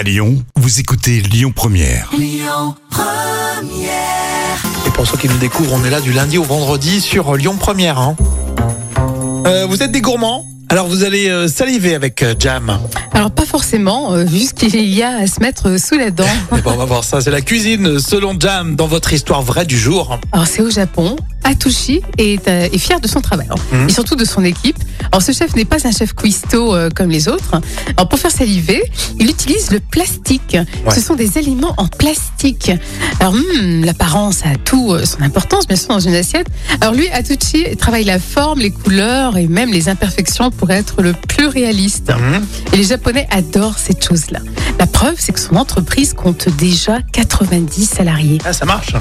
À Lyon, vous écoutez Lyon Première. Et pour ceux qui nous découvrent, on est là du lundi au vendredi sur Lyon Première. hein. Euh, vous êtes des gourmands? Alors vous allez euh, saliver avec euh, Jam. Alors pas forcément, euh, vu ce qu'il y a à se mettre sous la dent. Eh ben, on va voir ça. C'est la cuisine selon Jam dans votre histoire vraie du jour. Alors c'est au Japon. Atushi est, euh, est fier de son travail Alors, Mhm. et surtout de son équipe. Alors ce chef n'est pas un chef cuistot euh, comme les autres. Alors pour faire saliver, il utilise le plastique. Ouais. Ce sont des aliments en plastique. Alors hmm, l'apparence a tout euh, son importance bien sûr dans une assiette. Alors lui, Atushi travaille la forme, les couleurs et même les imperfections pour être le plus réaliste. Mhm. Et les Japonais adorent cette chose-là. La preuve, c'est que son entreprise compte déjà 90 salariés. Ah, ça marche.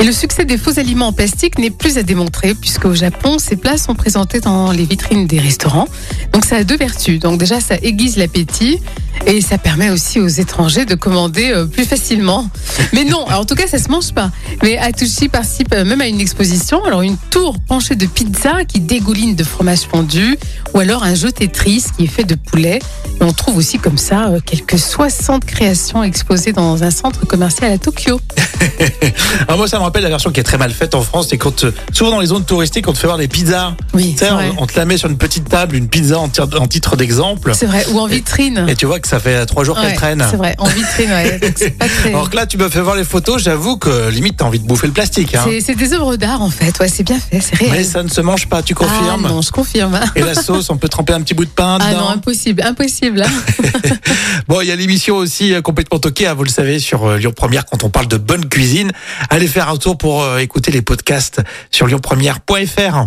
Et le succès des faux aliments en plastique n'est plus à démontrer, puisque au Japon, ces plats sont présentés dans les vitrines des restaurants. Donc ça a deux vertus. Donc déjà, ça aiguise l'appétit et ça permet aussi aux étrangers de commander euh, plus facilement. Mais non, alors, en tout cas, ça se mange pas. Mais Atushi participe euh, même à une exposition. Alors une tour penchée de pizza qui dégouline de fromage fondu, ou alors un jeu Tetris qui est fait de poulet. Et on trouve aussi comme ça euh, quelques 60 créations exposées dans un centre commercial à Tokyo. Alors moi, ça me rappelle la version qui est très mal faite en France. C'est quand, souvent dans les zones touristiques, on te fait voir des pizzas. Oui, Tu sais, c'est vrai. on, on te la met sur une petite table, une pizza en, en titre d'exemple. C'est vrai, ou en vitrine. Et tu vois que ça fait trois jours qu'elle Ouais, traîne. C'est vrai, en vitrine, ouais. Donc pas très. Alors que là, tu me fais voir les photos, j'avoue que limite, t'as envie de bouffer le plastique. Hein. C'est- des œuvres d'art en fait, ouais, c'est bien fait, c'est réel. Mais ça ne se mange pas, tu confirmes Ah non, je confirme. Et la sauce, on peut tremper un petit bout de pain Ah dedans. non, impossible, impossible. hein. Bon, il y a l'émission aussi euh, complètement toquée, hein, vous le savez, sur euh, Lyon Première quand on parle de bonne cuisine. Allez faire un tour pour euh, écouter les podcasts sur lyonpremière.fr.